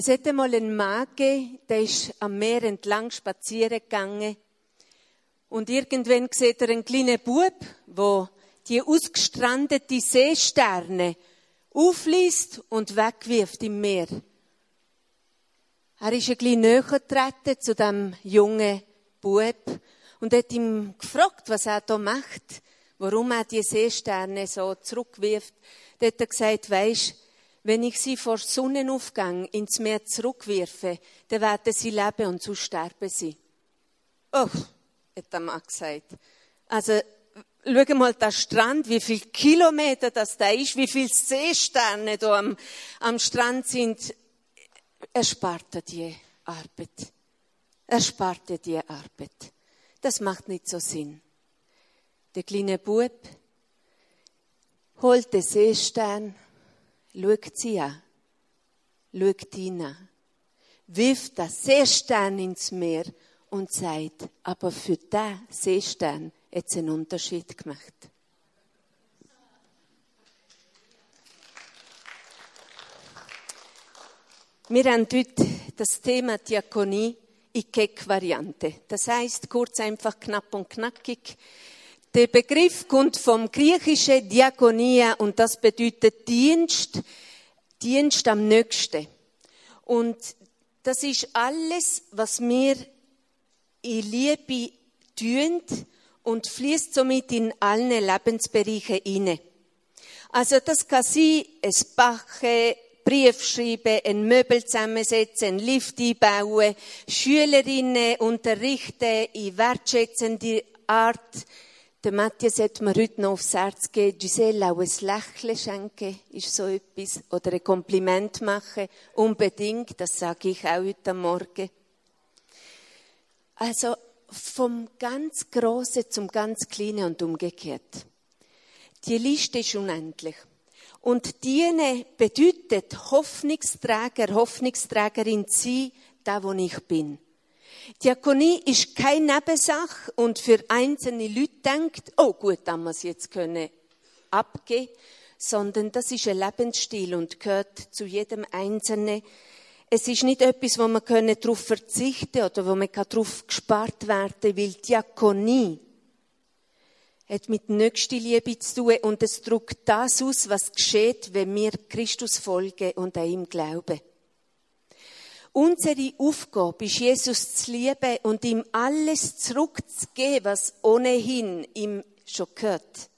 Es hätte mal einen Mann gegeben, der ist am Meer entlang spazieren gegangen. Und irgendwann sieht er einen kleinen Bub, wo die ausgestrandete Seesterne aufliest und wegwirft im Meer. Er ist ein bisschen näher getreten zu dem jungen Bub und hat ihm gefragt, was er da macht, warum er die Seesterne so zurückwirft. Da hat er gesagt, weisst, wenn ich sie vor Sonnenaufgang ins Meer zurückwirfe, dann werden sie leben und so sterben sie. Oh, hat der Mann gesagt. Also, schau mal den Strand, wie viele Kilometer das da ist, wie viele Seesterne da am, am Strand sind. Er sparte die Arbeit. Er sparte die Arbeit. Das macht nicht so Sinn. Der kleine Bub holt den Seestern schaut sie an, schaut ihn an, wirft das Seestern ins Meer und sagt, aber für den Seestern hat es einen Unterschied gemacht. Wir haben heute das Thema Diakonie in Keck-Variante. Das heißt, kurz, einfach, knapp und knackig. Der Begriff kommt vom griechischen Diakonia und das bedeutet Dienst, Dienst am Nächsten. Und das ist alles, was wir in Liebe tun und fließt somit in allen Lebensbereiche hinein. Also das kann sein, ein Bachen, Brief schreiben, ein Möbel zusammensetzen, ein Lift einbauen, Schülerinnen unterrichten in wertschätzender Art, der Matthias hat mir heute noch aufs Herz gegeben, Giselle, auch ein Lächeln schenken ist so etwas. Oder ein Kompliment machen, unbedingt, das sage ich auch heute Morgen. Also vom ganz Großen zum ganz Kleinen und umgekehrt. Die Liste ist unendlich. Und diene bedeutet Hoffnungsträger, Hoffnungsträgerin sein, da wo ich bin. Diakonie ist keine Nebensache und für einzelne Leute denkt, oh gut, dann muss ich jetzt können abgehen, sondern das ist ein Lebensstil und gehört zu jedem Einzelnen. Es ist nicht etwas, wo man darauf verzichten oder wo man darauf gespart werden weil Diakonie hat mit Nächstenliebe zu tun und es drückt das aus, was geschieht, wenn wir Christus folgen und an ihm glauben. Unsere Aufgabe ist, Jesus zu lieben und ihm alles zurückzugeben, was ohnehin ihm schon gehört.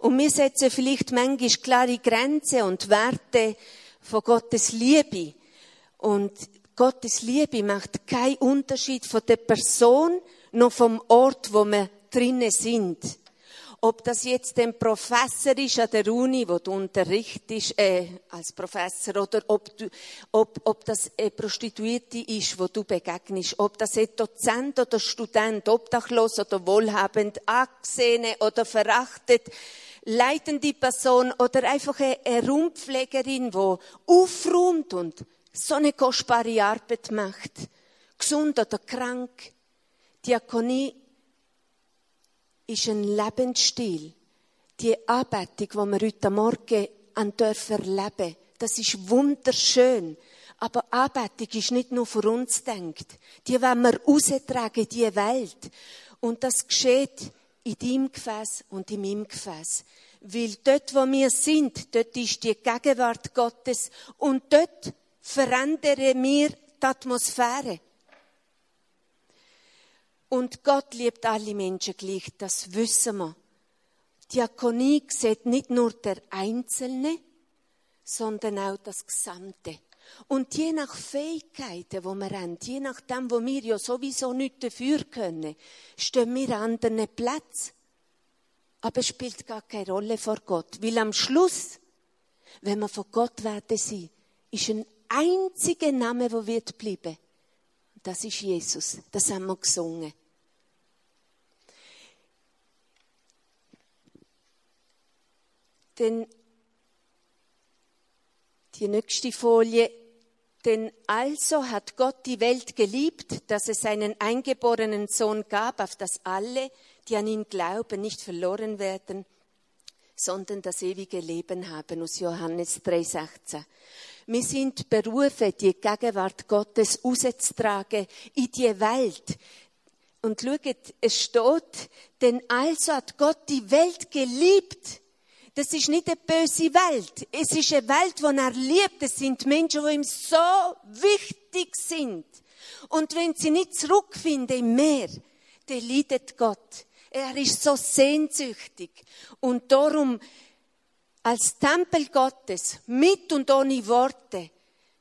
Und wir setzen vielleicht manchmal klare Grenzen und Werte von Gottes Liebe. Und Gottes Liebe macht keinen Unterschied von der Person noch vom Ort, wo wir drinnen sind. Ob das jetzt ein Professor ist an der Uni, wo du unterrichtest, äh, als Professor, oder ob, du, ob, ob das eine Prostituierte ist, wo du begegnest, ob das ein Dozent oder Student, obdachlos oder wohlhabend, angesehen oder verachtet, leitende Person oder einfach eine Rundpflegerin, die aufräumt und so eine kostbare Arbeit macht, gesund oder krank. Diakonie ist ein Lebensstil. Die Anbetung, die wir heute Morgen an dürfen erleben, das ist wunderschön. Aber Anbetung ist nicht nur für uns denkt. Die wollen wir raustragen die Welt. Und das geschieht in deinem Gefäß und in meinem Gefäß. Weil dort, wo wir sind, dort ist die Gegenwart Gottes und dort verändern wir die Atmosphäre. Und Gott liebt alle Menschen gleich, das wissen wir. Diakonie sieht nicht nur der Einzelne, sondern auch das Gesamte. Und je nach Fähigkeiten, wo wir haben, je nachdem, wo wir ja sowieso nicht dafür können, stehen wir an anderen Platz. Aber es spielt gar keine Rolle vor Gott. Weil am Schluss, wenn wir vor Gott werden sein, ist ein einziger Name, wo wird bleiben. Das ist Jesus. Das haben wir gesungen. Denn die nächste Folie. Denn also hat Gott die Welt geliebt, dass es seinen eingeborenen Sohn gab, auf dass alle, die an ihn glauben, nicht verloren werden, sondern das ewige Leben haben, aus Johannes 3,16. Wir sind berufen, die Gegenwart Gottes rauszutragen in die Welt. Und schaut, es steht, denn also hat Gott die Welt geliebt. Das ist nicht eine böse Welt. Es ist eine Welt, die er liebt. Es sind Menschen, die ihm so wichtig sind. Und wenn sie nicht zurückfinden im Meer, dann leidet Gott. Er ist so sehnsüchtig. Und darum, als Tempel Gottes, mit und ohne Worte,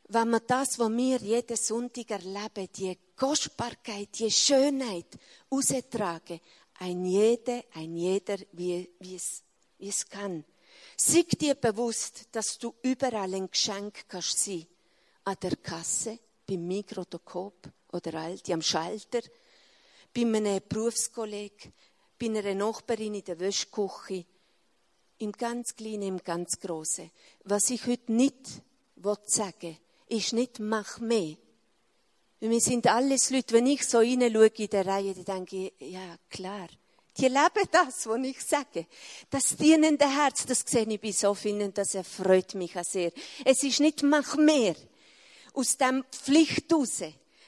wenn wir das, was wir jeden Sonntag erleben, die Kostbarkeit, die Schönheit austragen, ein jeder, ein jeder, wie, wie, es, wie es kann. Sei dir bewusst, dass du überall ein Geschenk kannst sein. An der Kasse, beim Mikrotokop oder Aldi am Schalter, bei einem Berufskollegen, bei einer Nachbarin in der Wäschküche, im ganz Kleinen, im ganz Großen. Was ich heute nicht sagen will, ist nicht, mach mehr. Wir sind alles Leute, wenn ich so reinschaue in der Reihe, dann denke ich, ja, klar. Die leben das, was ich sage. Das dienende Herz, das sehe ich bei so vielen, das erfreut mich auch sehr. Es ist nicht, mach mehr. Aus dem Pflicht raus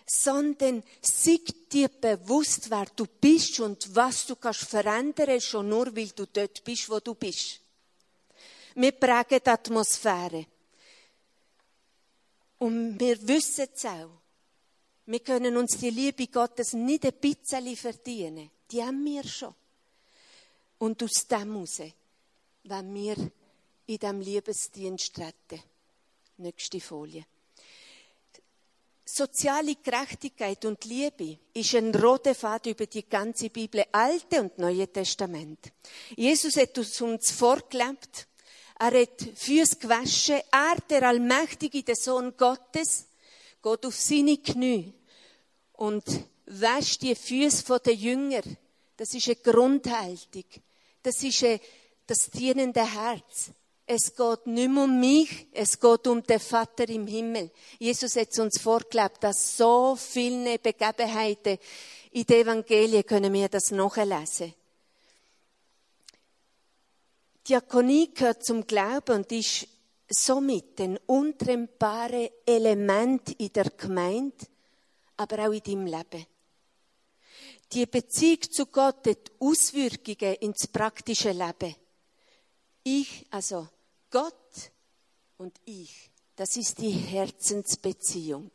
sondern sei dir bewusst, wer du bist und was du kannst verändern, schon nur, weil du dort bist, wo du bist. Wir prägen die Atmosphäre. Und wir wissen es auch. Wir können uns die Liebe Gottes nicht ein bisschen verdienen. Die haben wir schon. Und aus dem heraus, wenn wir in diesem Liebesdienst treten. Nächste Folie. Soziale Gerechtigkeit und Liebe ist ein roter Faden über die ganze Bibel, Alte und Neue Testament. Jesus hat uns vorgelebt. Er hat Füße gewaschen. Er, der Allmächtige, der Sohn Gottes, geht auf seine Knie und wäscht die Füße der Jünger. Das ist eine Grundhaltung. Das ist ein, das dienende Herz. Es geht nicht mehr um mich, es geht um den Vater im Himmel. Jesus hat uns vorgelebt, dass so viele Begebenheiten in den Evangelien können wir das nachlesen. Diakonie gehört zum Glauben und ist somit ein untrennbares Element in der Gemeinde, aber auch in deinem Leben. Die Beziehung zu Gott hat Auswirkungen ins praktische Leben. Ich, also Gott und ich, das ist die Herzensbeziehung.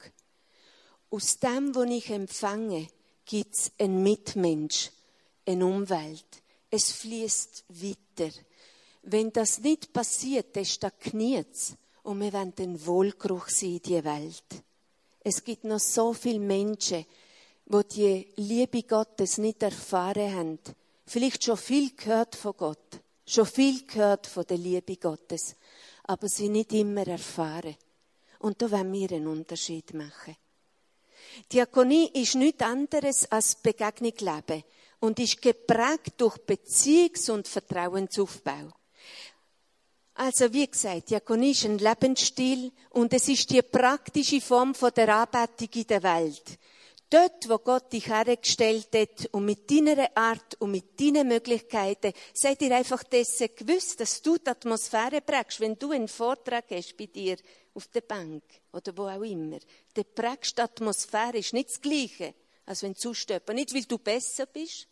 Aus dem, was ich empfange, gibt es einen Mitmensch, eine Umwelt. Es fließt weiter. Wenn das nicht passiert, dann stagniert es und wir wollen den Wohlgeruch sehen in die Welt. Es gibt noch so viele Menschen, die die Liebe Gottes nicht erfahren haben. Vielleicht schon viel gehört von Gott schon viel gehört von der Liebe Gottes, aber sie nicht immer erfahren. Und da wollen wir einen Unterschied machen. Diakonie ist nichts anderes als Begegnung leben und ist geprägt durch Beziehungs- und Vertrauensaufbau. Also, wie gesagt, Diakonie ist ein Lebensstil und es ist die praktische Form der Anbetung in der Welt. Dort, wo Gott dich hergestellt hat und mit deiner Art und mit deinen Möglichkeiten, seid ihr einfach dessen gewusst, dass du die Atmosphäre prägst. Wenn du einen Vortrag hast bei dir auf der Bank oder wo auch immer, dann prägst die Atmosphäre, ist nicht das Gleiche, als wenn du zustöpern. Nicht, weil du besser bist,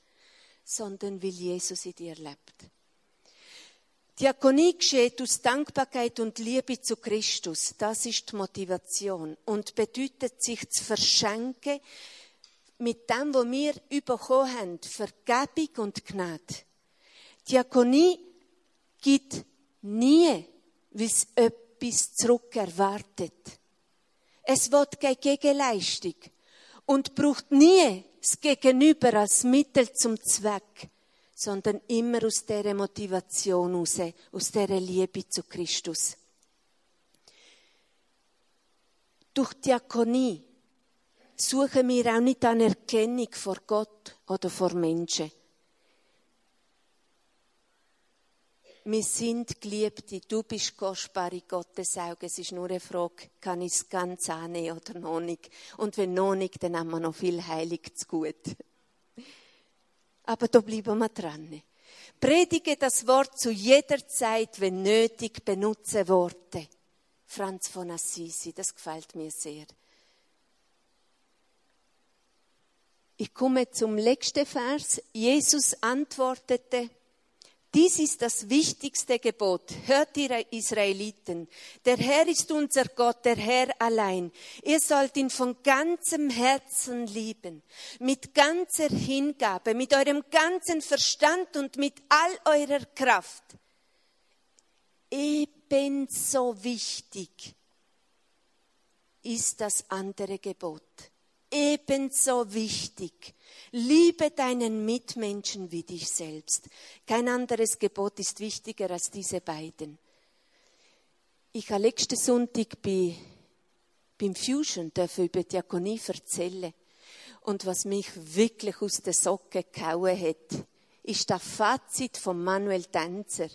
sondern weil Jesus in dir lebt. Diakonie geschieht aus Dankbarkeit und Liebe zu Christus. Das ist die Motivation. Und bedeutet, sich zu verschenken mit dem, was wir bekommen haben. Vergebung und Gnade. Diakonie gibt nie, wie es etwas zurück erwartet. Es wird keine Gegenleistung und braucht nie das Gegenüber als Mittel zum Zweck sondern immer aus dieser Motivation heraus, aus dieser Liebe zu Christus. Durch Diakonie suchen wir auch nicht Anerkennung vor Gott oder vor Menschen. Wir sind Geliebte, du bist kostbar in Gottes Augen. Es ist nur eine Frage, kann ich es ganz annehmen oder noch nicht? Und wenn noch nicht, dann haben wir noch viel Heilig zu gut aber da bleiben wir dran. Predige das Wort zu jeder Zeit, wenn nötig, benutze Worte Franz von Assisi. Das gefällt mir sehr. Ich komme zum letzten Vers. Jesus antwortete, dies ist das wichtigste Gebot. Hört ihr Israeliten, der Herr ist unser Gott, der Herr allein. Ihr sollt ihn von ganzem Herzen lieben, mit ganzer Hingabe, mit eurem ganzen Verstand und mit all eurer Kraft. Ebenso wichtig ist das andere Gebot ebenso wichtig. Liebe deinen Mitmenschen wie dich selbst. Kein anderes Gebot ist wichtiger als diese beiden. Ich habe letzten Sonntag bei, beim Fusion dürfen über Diakonie erzählen. Und was mich wirklich aus der Socke gehauen hat, ist das Fazit von Manuel Tänzer,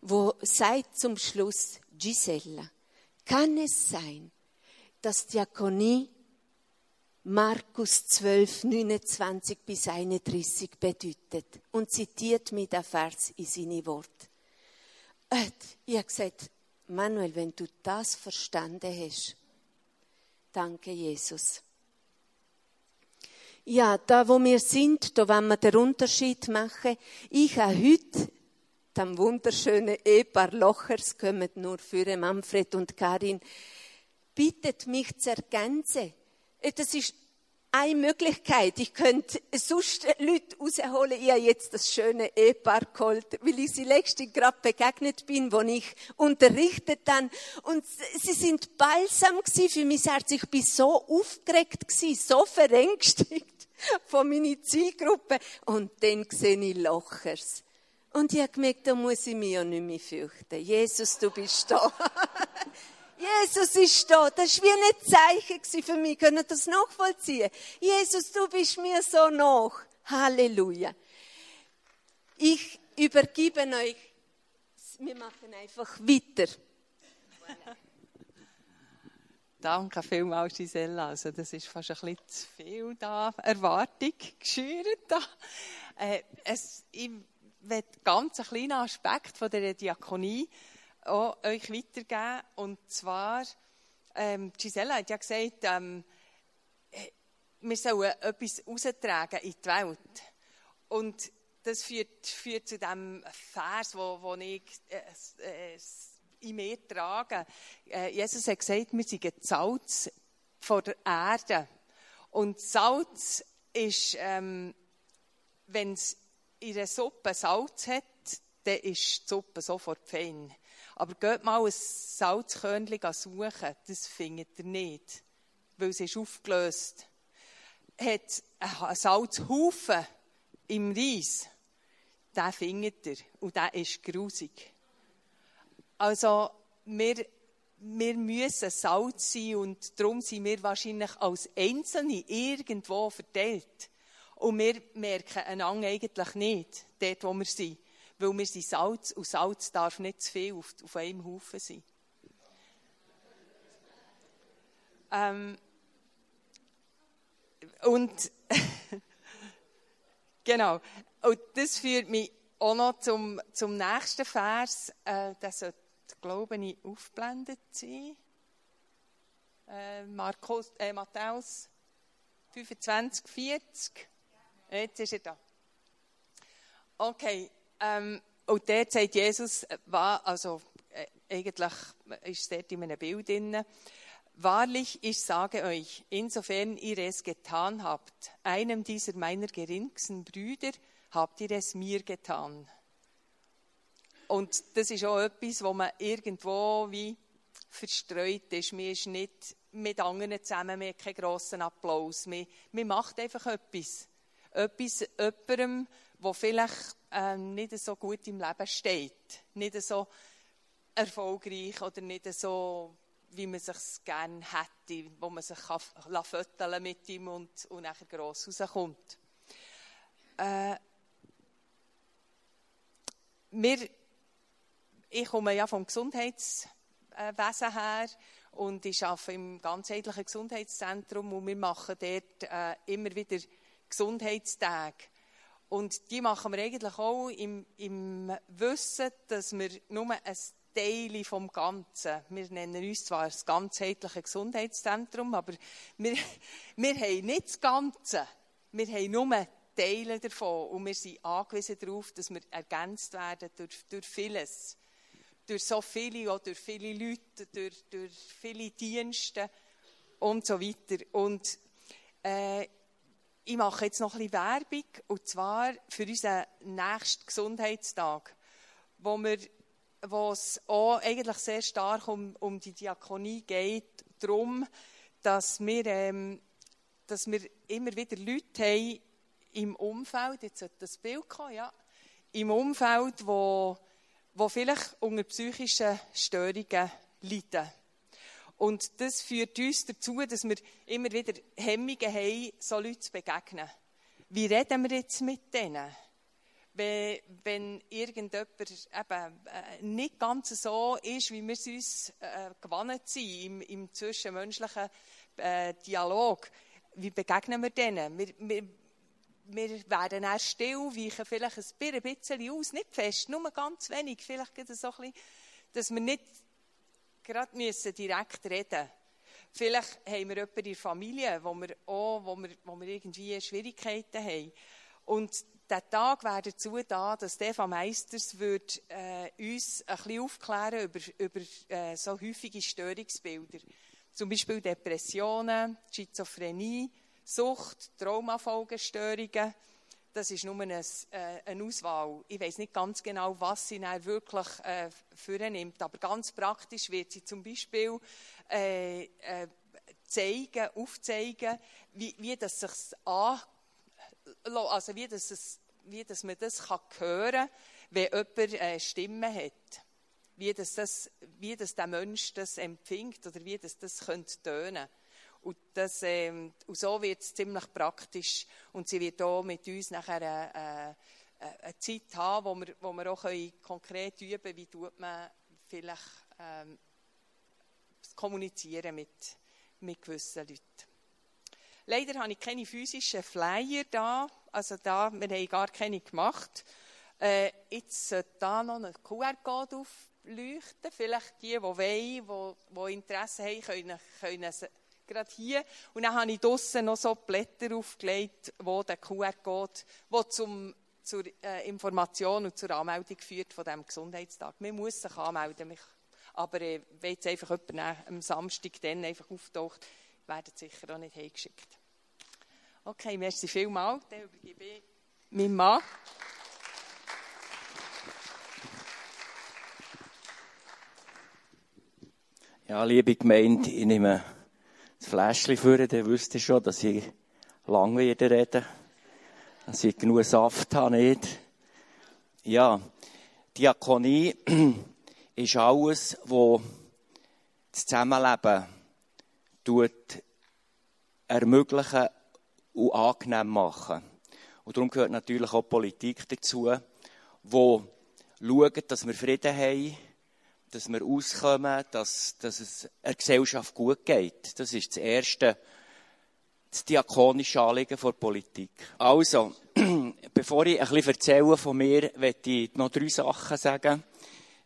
wo sagt zum Schluss, Gisella, kann es sein, dass Diakonie Markus 12, 29 bis 31 bedeutet und zitiert mir den Vers in seine Worte. Ich habe gesagt, Manuel, wenn du das verstanden hast, danke Jesus. Ja, da wo wir sind, da wollen wir den Unterschied machen. Ich habe heute dem wunderschönen Ehepaar Lochers, kommen nur für Manfred und Karin, bittet mich zu ergänzen das ist eine Möglichkeit. Ich könnte sonst Leute rausholen. Ich habe jetzt das schöne Ehepaar geholt, weil ich sie letztens gerade begegnet bin, wo ich unterrichtet dann. Und sie sind balsam für mein Herz. Ich bin so aufgeregt gewesen, so verängstigt von meiner Zielgruppe. Und dann sehe ich Lochers. Und ich habe gemerkt, da muss ich mich ja nicht mehr fürchten. Jesus, du bist da. Jesus ist da. Das war wie ein Zeichen für mich. Können das nachvollziehen? Jesus, du bist mir so nach. Halleluja. Ich übergebe euch. Wir machen einfach weiter. Danke vielmals, Gisella. Also, das ist fast ein bisschen zu viel da, Erwartung geschürt. Da. Äh, es, ich will ganz einen kleinen Aspekt von der Diakonie auch euch weitergeben. Und zwar, ähm, Gisela hat ja gesagt, ähm, äh, wir sollen etwas raustragen in die Welt. Und das führt, führt zu dem Vers, wo, wo ich äh, äh, in mir trage. Äh, Jesus hat gesagt, wir sind Salz vor der Erde. Und Salz ist, ähm, wenn es in einer Suppe Salz hat, dann ist die Suppe sofort fein. Aber geht mal ein Salzkörnchen suchen, das findet ihr nicht, weil es ist aufgelöst. Hat einen Salzhaufen im Reis, den findet ihr und der ist grusig. Also, wir, wir müssen Salz sein und darum sind wir wahrscheinlich als Einzelne irgendwo verteilt. Und wir merken einander eigentlich nicht, dort wo wir sind weil wir sind Salz und Salz darf nicht zu viel auf, auf einem Haufen sein. Ähm, und genau, und das führt mich auch noch zum, zum nächsten Vers, äh, der sollte, glaube ich, aufblendet sein. Äh, Markus, äh, Matthäus 25, 40. Jetzt ist er da. Okay, ähm, und dort sagt Jesus, war, also äh, eigentlich ist es dort in einem Bild drin, Wahrlich, ich sage euch, insofern ihr es getan habt, einem dieser meiner geringsten Brüder, habt ihr es mir getan. Und das ist auch etwas, wo man irgendwo wie verstreut ist. Man ist nicht mit anderen zusammen, man hat keinen grossen Applaus. Man, man macht einfach etwas. Etwas jemandem, wo vielleicht äh, nicht so gut im Leben steht, nicht so erfolgreich oder nicht so, wie man sich gerne hätte, wo man sich kann mit ihm und, und nachher gross rauskommt. Äh, wir, ich komme ja vom Gesundheitswesen her und ich arbeite im ganzheitlichen Gesundheitszentrum und wir machen dort äh, immer wieder Gesundheitstage. Und die machen wir eigentlich auch im, im Wissen, dass wir nur ein Teile vom Ganzen. Wir nennen uns zwar das ganzheitliche Gesundheitszentrum, aber wir, wir haben nicht das Ganze. Wir haben nur Teile davon und wir sind angewiesen darauf, dass wir ergänzt werden durch, durch vieles. Durch so viele, auch durch viele Leute, durch, durch viele Dienste und so weiter. Und äh, ich mache jetzt noch ein bisschen Werbung, und zwar für unseren nächsten Gesundheitstag, wo, wir, wo es auch eigentlich sehr stark um, um die Diakonie geht, darum, dass wir, ähm, dass wir immer wieder Leute haben im Umfeld, jetzt sollte das Bild kommen, ja, im Umfeld, wo, wo vielleicht unter psychischen Störungen leiden. Und das führt uns dazu, dass wir immer wieder Hemmungen haben, so Leuten zu begegnen. Wie reden wir jetzt mit denen? Wenn, wenn irgendjemand eben äh, nicht ganz so ist, wie wir es uns äh, gewohnt sind im, im zwischenmenschlichen äh, Dialog, wie begegnen wir denen? Wir, wir, wir werden erst still, weichen vielleicht ein bisschen aus, nicht fest, nur ganz wenig, vielleicht so ein bisschen, dass wir nicht gerade müssen direkt reden Vielleicht haben wir jemanden in der Familie, wo wir, auch, wo wir, wo wir irgendwie Schwierigkeiten haben. Und der Tag wäre dazu da, dass Stefan Meisters würde, äh, uns ein bisschen aufklären über, über äh, so häufige Störungsbilder. Zum Beispiel Depressionen, Schizophrenie, Sucht, Traumafolgestörungen das ist nur eine, äh, eine Auswahl. Ich weiß nicht ganz genau, was sie dann wirklich äh, vornimmt, aber ganz praktisch wird sie zum Beispiel äh, äh, zeigen, aufzeigen, wie, wie das sich also wie, das wie das man das kann hören wenn jemand äh, Stimme hat. Wie, das, das, wie das der Mensch das empfindet oder wie das, das könnte. Und, das, ähm, und so wird es ziemlich praktisch. Und sie wird auch mit uns nachher eine, eine, eine Zeit haben, wo wir, wo wir auch konkret üben können, wie tut man vielleicht ähm, kommunizieren mit, mit gewissen Leuten. Leider habe ich keine physischen Flyer da. Also da, wir haben gar keine gemacht. Äh, jetzt sollte da noch ein QR-Code aufleuchten. Vielleicht die, die wollen, die, die Interesse haben, können, können gerade hier. Und dann habe ich draussen noch so Blätter aufgelegt, wo der QR-Code, wo zum, zur äh, Information und zur Anmeldung führt von diesem Gesundheitstag. Man muss sich anmelden. Aber äh, wenn jetzt einfach jemand am Samstag dann einfach auftaucht, werden sicher auch nicht heimgeschickt. Okay, merci vielmals. Dann übergebe ich meinem Mann. Ja, liebe Gemeinde, ich nehme das Fläschchen führen, dann wüsste ich schon, dass ich lang wieder reden dass ich genug Saft habe, nicht. Ja, Diakonie ist alles, was das Zusammenleben tut, ermöglichen und angenehm machen. Und darum gehört natürlich auch Politik dazu, wo schaut, dass wir Frieden haben, dass wir auskommen, dass, dass es der Gesellschaft gut geht. Das ist das erste, das diakonische Anliegen der Politik. Also, bevor ich ein bisschen erzähle von mir, möchte ich noch drei Sachen sagen.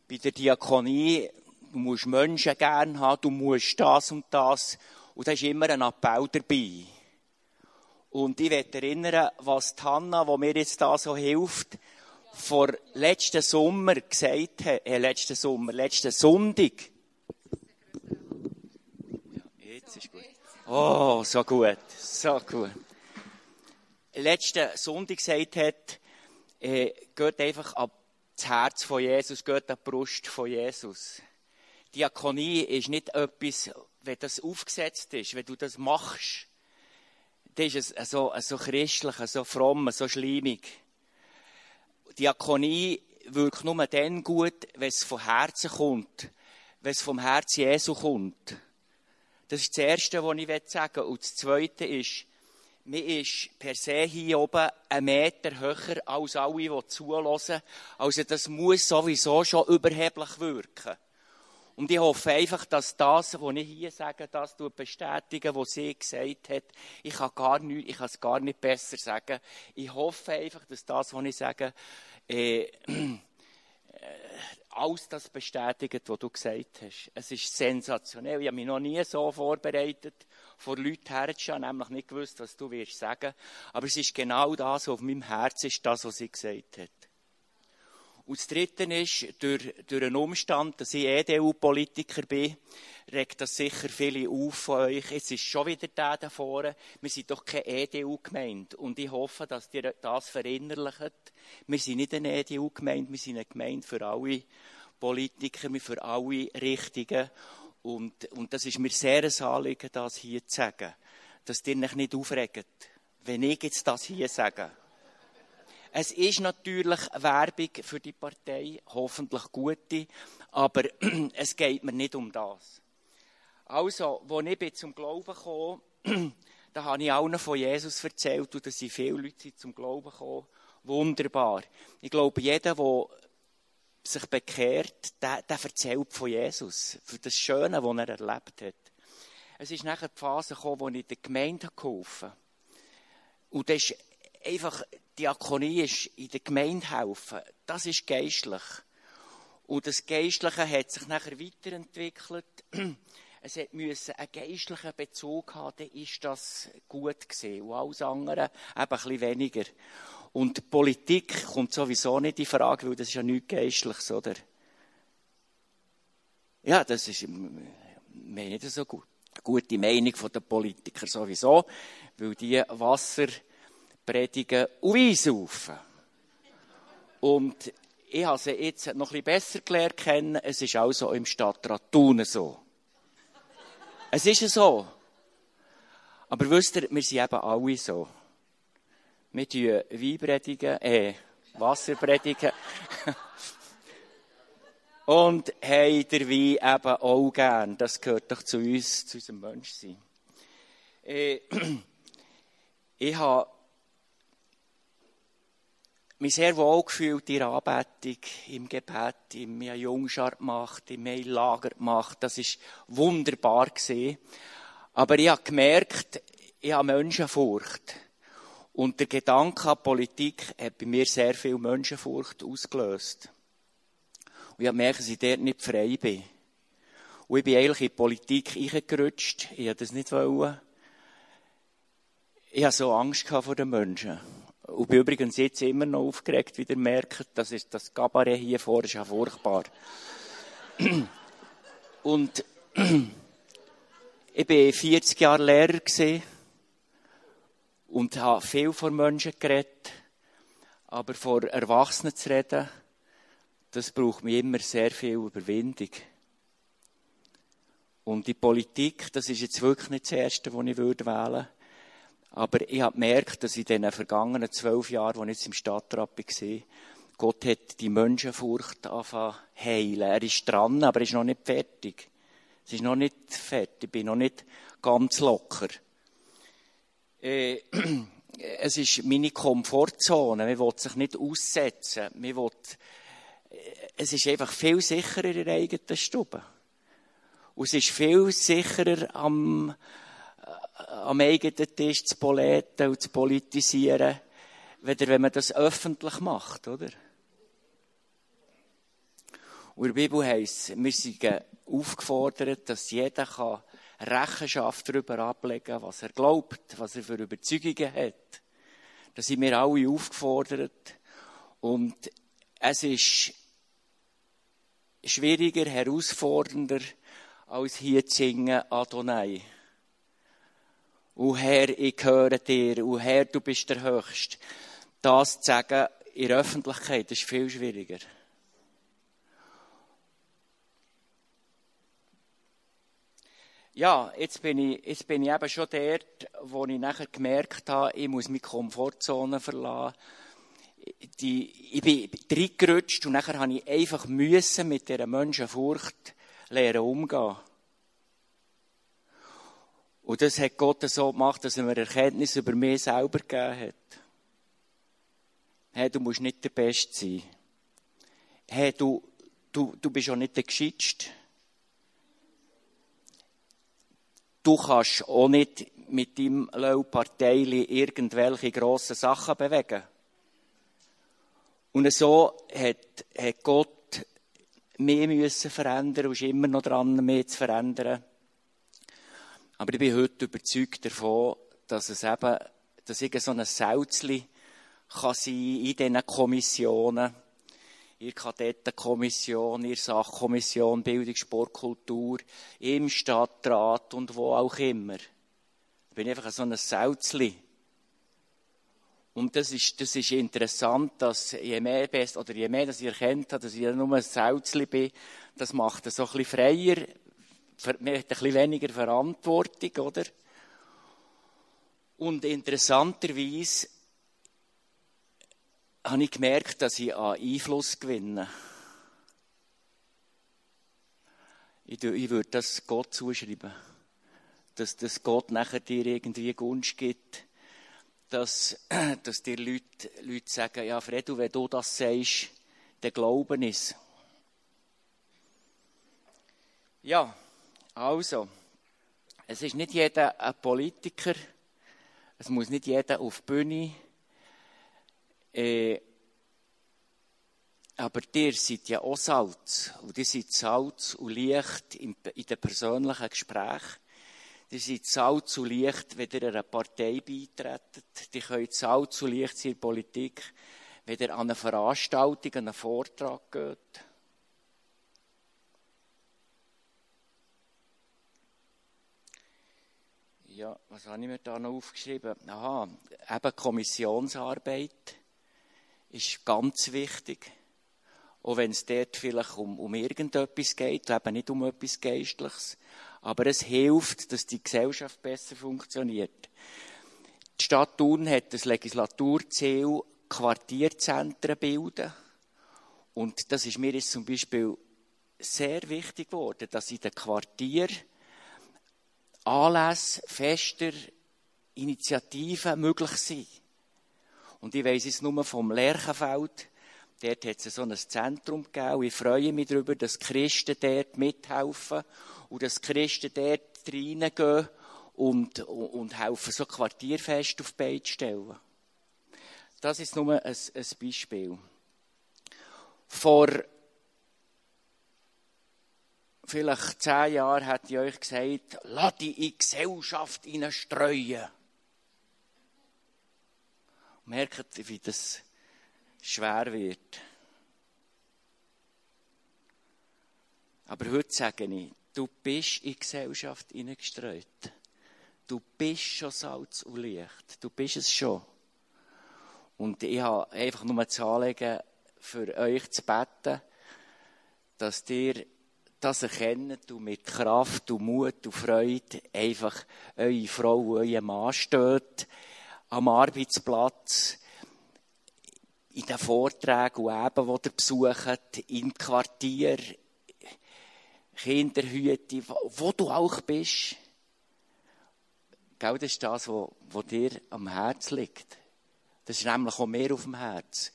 Bei der Diakonie, du musst Menschen gerne haben, du musst das und das. Und da ist immer ein Appell dabei. Und ich möchte erinnern, was Hanna, die mir jetzt da so hilft, vor letzten Sommer gesagt hat, äh, letzten Sommer, letzten Sonntag. Ja, jetzt ist gut. Oh, so gut, so gut. Letzten Sonntag gesagt hat, äh, geht einfach ab das Herz von Jesus, geht an die Brust von Jesus. Diakonie ist nicht etwas, wenn das aufgesetzt ist, wenn du das machst, dann ist es so, so christlich, so fromm, so schleimig. Diakonie wirkt nur dann gut, wenn es von Herzen kommt, wenn es vom Herzen Jesu kommt. Das ist das Erste, was ich sagen will. Und das Zweite ist, man ist per se hier oben einen Meter höher als alle, die zulassen. Also das muss sowieso schon überheblich wirken. Und ich hoffe einfach, dass das, was ich hier sage, das bestätigen, was sie gesagt hat. Ich kann, gar nicht, ich kann es gar nicht besser sagen. Ich hoffe einfach, dass das, was ich sage, äh, alles das bestätigt, was du gesagt hast. Es ist sensationell. Ich habe mich noch nie so vorbereitet, vor Leuten herzustehen, nämlich nicht gewusst, was du wirst sagen. Aber es ist genau das, was auf meinem Herz ist, das, was sie gesagt hat. Und das Dritte ist, durch, durch einen Umstand, dass ich EDU-Politiker bin, regt das sicher viele auf von euch. Jetzt ist schon wieder der da vorne. Wir sind doch keine EDU-Gemeinde. Und ich hoffe, dass ihr das verinnerlicht. Wir sind nicht eine EDU-Gemeinde, wir sind eine Gemeinde für alle Politiker, für alle Richtigen. Und, und das ist mir sehr ein Anliegen, das hier zu sagen. Dass ihr euch nicht aufregt, wenn ich jetzt das hier sage. Es ist natürlich Werbung für die Partei, hoffentlich gute, aber es geht mir nicht um das. Also, als ich zum Glauben kam, da habe ich allen von Jesus erzählt und da sind viele Leute zum Glauben gekommen. Wunderbar. Ich glaube, jeder, der sich bekehrt, der, der erzählt von Jesus, für das Schöne, was er erlebt hat. Es ist nachher die Phase gekommen, wo ich der Gemeinde geholfen habe. Und das ist einfach, Diakonie ist in der Gemeinde helfen. Das ist geistlich. Und das Geistliche hat sich nachher weiterentwickelt. Es musste einen geistlichen Bezug haben, dann ist das gut gesehen. Und alles andere eben ein bisschen weniger. Und Politik kommt sowieso nicht in Frage, weil das ist ja nichts Geistliches, oder? Ja, das ist, mir nicht so gut. Eine gute Meinung der Politiker sowieso, weil die Wasser predigen und Wein saufen. Und ich habe sie jetzt noch ein bisschen besser gelernt kennen. Es ist auch so im Stadtrat Thun so. Es ist so. Aber wisst ihr, wir sind eben alle so. Wir tun Wein predigen, äh, Wasser predigen. Und haben der Wein eben auch gern. Das gehört doch zu uns, zu unserem Menschsein. Äh, ich habe mich sehr wohl gefühlt in der Anbetung, im Gebet, im Jungschar gemacht, im Lager gemacht. Das ist wunderbar gesehen. Aber ich habe gemerkt, ich habe Menschenfurcht. Und der Gedanke an Politik hat bei mir sehr viel Menschenfurcht ausgelöst. Und ich habe gemerkt, dass ich dort nicht frei bin. Und ich bin eigentlich in die Politik eingerutscht. Ich wollte das nicht wollen. Ich hatte so Angst vor den Menschen. Und bin übrigens jetzt immer noch aufgeregt, wie ihr merkt. Das ist das Gabaret hier vor, ist ja furchtbar. Und ich war 40 Jahre Lehrer und habe viel vor Menschen geredet. Aber vor Erwachsenen zu reden, das braucht mir immer sehr viel Überwindung. Und die Politik, das ist jetzt wirklich nicht das Erste, was ich wählen würde. Aber ich habe gemerkt, dass in den vergangenen zwölf Jahren, als ich jetzt im Stadtrat war, Gott hat die Menschenfurcht angefangen heilen. Er ist dran, aber er ist noch nicht fertig. Es ist noch nicht fertig, ich bin noch nicht ganz locker. Äh, es ist meine Komfortzone. Man will sich nicht aussetzen. Man will, äh, es ist einfach viel sicherer in der eigenen Stube. Und es ist viel sicherer am, am eigenen Tisch zu poleten und zu politisieren, weder wenn man das öffentlich macht, oder? Und in der Bibel heisst wir sind aufgefordert, dass jeder kann Rechenschaft darüber ablegen kann, was er glaubt, was er für Überzeugungen hat. Da sind wir alle aufgefordert. Und es ist schwieriger, herausfordernder, als hier zu singen Adonai. O Herr, ich höre dir, O Herr, du bist der Höchste. Das zu sagen in der Öffentlichkeit ist viel schwieriger. Ja, jetzt bin ich, jetzt bin ich eben schon dort, wo ich nachher gemerkt habe, ich muss meine Komfortzone verlassen. Die, ich bin reingerutscht und nachher habe ich einfach müssen mit dieser Menschenfurcht lernen umgehen. Und das hat Gott so gemacht, dass er mir Erkenntnis über mich selber gegeben hat. Hey, du musst nicht der Beste sein. Hey, du, du, du bist auch nicht der Gescheitste. Du kannst auch nicht mit deinem Partei irgendwelche grossen Sachen bewegen. Und so hat, hat Gott mehr müssen verändern und ist immer noch dran, mehr zu verändern. Aber ich bin heute überzeugt davon, dass es eben, dass ich so ein Salzli kann sein in diesen Kommissionen, der Kadettenkommission, der Sachkommission Bildung, Sport, Kultur, im Stadtrat und wo auch immer. Ich bin einfach so ein Salzli. Und das ist, das ist interessant, dass je mehr, best, oder je mehr dass ich erkennt habe, dass ich nur ein Salzli bin, das macht es so ein bisschen freier, man hat ein bisschen weniger Verantwortung, oder? Und interessanterweise habe ich gemerkt, dass ich an Einfluss gewinne. Ich, würde das Gott zuschreiben. Dass, dass Gott nachher dir irgendwie Gunst gibt. Dass, dass dir Leute, Leute sagen, ja, Fredo, wenn du das sagst, dann glauben es. Ja, also, es ist nicht jeder ein Politiker, es muss nicht jeder auf die Bühne, äh, aber ihr seid ja auch Salz. Und ihr seid Salz und Licht in, in den persönlichen Gesprächen. Ihr seid Salz und Licht, wenn ihr einer Partei beitretet. Ihr könnt Salz und Licht in der Politik, wenn ihr an eine Veranstaltung, an einen Vortrag geht. Ja, was habe ich mir da noch aufgeschrieben? Aha, eben Kommissionsarbeit ist ganz wichtig. Auch wenn es dort vielleicht um, um irgendetwas geht, eben nicht um etwas Geistliches. Aber es hilft, dass die Gesellschaft besser funktioniert. Die Stadt Thun hat das Legislaturziel Quartierzentren bilden. Und das ist mir jetzt zum Beispiel sehr wichtig geworden, dass in den Quartier Anlässe, Fester, Initiativen möglich sind. Und ich weiss jetzt nur vom Lerchenfeld, dort hat es so ein Zentrum gegeben. Ich freue mich darüber, dass Christen dort mithelfen und dass Christen dort reingehen und, und, und helfen, so Quartierfest auf die zu stellen. Das ist nur ein, ein Beispiel. Vor vielleicht zehn Jahren hätte ich euch gesagt, lass dich in die Gesellschaft streuen merkt, wie das schwer wird. Aber heute sage ich, du bist in die Gesellschaft hineingestreut. Du bist schon Salz und Licht. Du bist es schon. Und ich habe einfach nur das Anliegen, für euch zu beten, dass ihr das erkennt und mit Kraft und Mut und Freude einfach eure Frau und euer Mann steht am Arbeitsplatz, in den Vorträgen und eben, die ihr besucht, im Quartier, Kinderhüte, wo du auch bist. Gell, das ist das, was dir am Herz liegt. Das ist nämlich auch mehr auf dem Herz.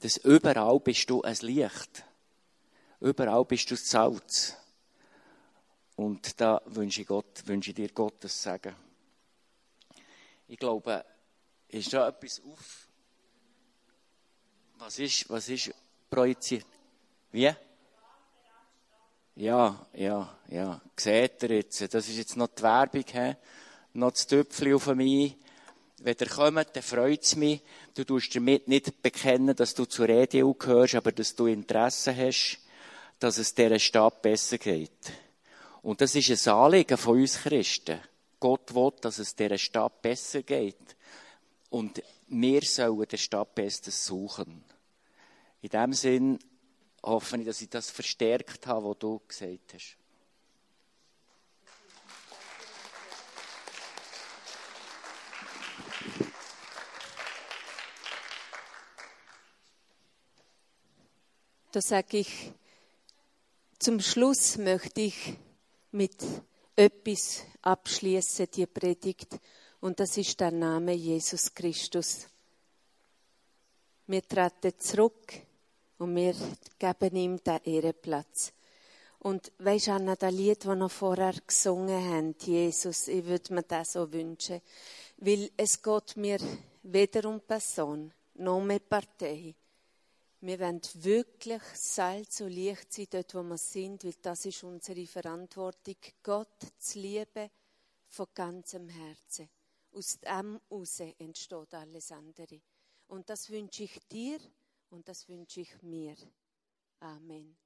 Das überall bist du ein Licht. Überall bist du Salz. Und da wünsche ich, Gott, wünsche ich dir Gottes Segen. Ich glaube, ist da etwas auf? Was ist, was ist projiziert? Wie? Ja, ja, ja. Seht ihr jetzt? Das ist jetzt noch die Werbung, he? noch das Töpfchen auf mich. Wenn ihr kommt, dann freut es mich. Du tust damit nicht bekennen, dass du zur EDU gehörst, aber dass du Interesse hast, dass es dieser Stadt besser geht. Und das ist ein Anliegen von uns Christen. Gott will, dass es dieser Stadt besser geht. Und wir sollen der Stadt Bestes suchen. In dem Sinn hoffe ich, dass ich das verstärkt habe, was du gesagt hast. Da sage ich, zum Schluss möchte ich mit etwas abschließen, die Predigt. Und das ist der Name Jesus Christus. Wir treten zurück und wir geben ihm den Ehrenplatz. Und weisst Anna, das Lied, das wir vorher gesungen haben, Jesus, ich würde mir das so wünschen. Weil es geht mir weder um Person, noch um Partei. Wir wollen wirklich Salz und Licht sein, dort wo wir sind, weil das ist unsere Verantwortung, Gott zu lieben von ganzem Herzen. Aus dem heraus entsteht alles andere. Und das wünsche ich dir und das wünsche ich mir. Amen.